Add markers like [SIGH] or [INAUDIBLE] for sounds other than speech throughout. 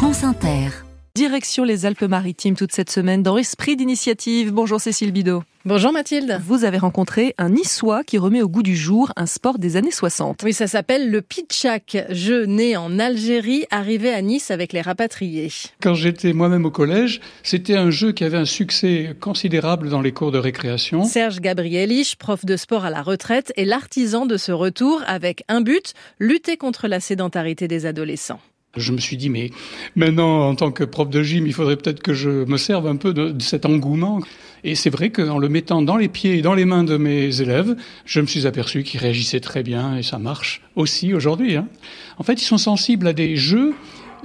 France Inter. Direction les Alpes-Maritimes toute cette semaine dans Esprit d'initiative. Bonjour Cécile Bidot. Bonjour Mathilde. Vous avez rencontré un Niçois qui remet au goût du jour un sport des années 60. Oui, ça s'appelle le pitchak, jeu né en Algérie, arrivé à Nice avec les rapatriés. Quand j'étais moi-même au collège, c'était un jeu qui avait un succès considérable dans les cours de récréation. Serge Gabrielich, prof de sport à la retraite, est l'artisan de ce retour avec un but, lutter contre la sédentarité des adolescents. Je me suis dit, mais maintenant, en tant que prof de gym, il faudrait peut-être que je me serve un peu de, cet engouement. Et c'est vrai qu'en le mettant dans les pieds et dans les mains de mes élèves, je me suis aperçu qu'ils réagissaient très bien et ça marche aussi aujourd'hui. Hein. En fait, ils sont sensibles à des jeux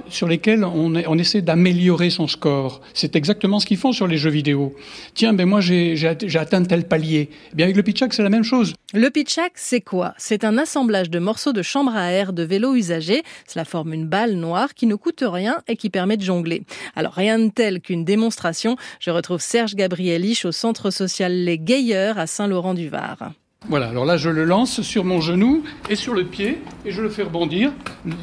sur lesquels on, essaie d'améliorer son score. C'est exactement ce qu'ils font sur les jeux vidéo. Tiens, ben moi j'ai atteint tel palier. Eh bien avec le pitchak, c'est la même chose. Le pitchak, c'est quoi? C'est un assemblage de morceaux de chambre à air de vélo usagés. Cela forme une balle noire qui ne coûte rien et qui permet de jongler. Alors rien de tel qu'une démonstration. Je retrouve Serge Gabrielich au centre social Les Gailleurs à Saint-Laurent-du-Var. Voilà, alors là je le lance sur mon genou et sur le pied et je le fais rebondir.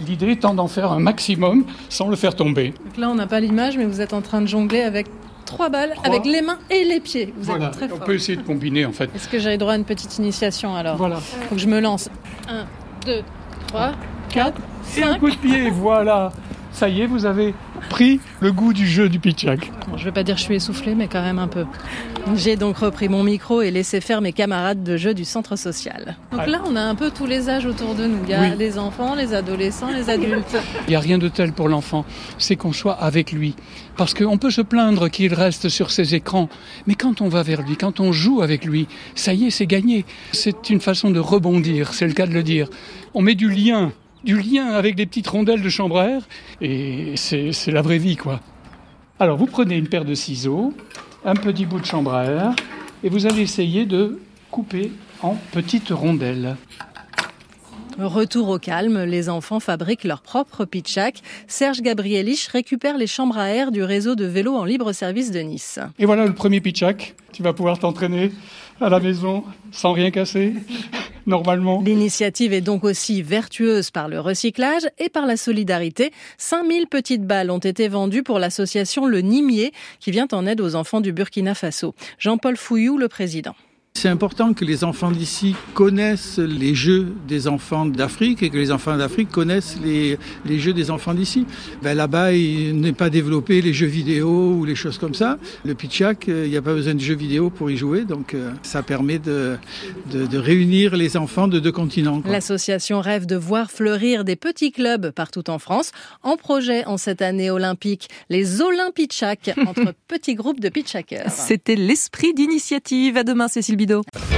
L'idée étant d'en faire un maximum sans le faire tomber. Donc là on n'a pas l'image mais vous êtes en train de jongler avec trois balles, avec les mains et les pieds. Vous voilà, êtes très on peut essayer de combiner en fait. Est-ce que j'ai droit à une petite initiation alors Voilà. Faut que je me lance. 1, 2, 3, 4, 5. Et un coup de pied, voilà. Ça y est, vous avez pris le goût du jeu du pitchak. Bon, je ne vais pas dire que je suis essoufflé, mais quand même un peu. J'ai donc repris mon micro et laissé faire mes camarades de jeu du centre social. Donc là, on a un peu tous les âges autour de nous. Il y a les enfants, les adolescents, les adultes. [LAUGHS] Il n'y a rien de tel pour l'enfant, c'est qu'on soit avec lui. Parce qu'on peut se plaindre qu'il reste sur ses écrans, mais quand on va vers lui, quand on joue avec lui, ça y est, c'est gagné. C'est une façon de rebondir, c'est le cas de le dire. On met du lien du lien avec des petites rondelles de chambre à air, et c'est la vraie vie, quoi. Alors, vous prenez une paire de ciseaux, un petit bout de chambre à air, et vous allez essayer de couper en petites rondelles. Retour au calme, les enfants fabriquent leur propre pitchak. Serge Gabrielich récupère les chambres à air du réseau de vélos en libre service de Nice. Et voilà le premier pitchak. Tu vas pouvoir t'entraîner à la maison sans rien casser [LAUGHS] L'initiative est donc aussi vertueuse par le recyclage et par la solidarité. 5000 petites balles ont été vendues pour l'association Le Nimier qui vient en aide aux enfants du Burkina Faso. Jean-Paul Fouillou, le président. C'est important que les enfants d'ici connaissent les jeux des enfants d'Afrique et que les enfants d'Afrique connaissent les, les, jeux des enfants d'ici. Ben Là-bas, il n'est pas développé les jeux vidéo ou les choses comme ça. Le pitchak, euh, il n'y a pas besoin de jeux vidéo pour y jouer, donc euh, ça permet de, de, de réunir les enfants de deux continents. L'association rêve de voir fleurir des petits clubs partout en France. En projet en cette année olympique, les Olympitchak [LAUGHS] entre petits groupes de pitchakers. C'était l'esprit d'initiative. À demain, Cécile Bidot.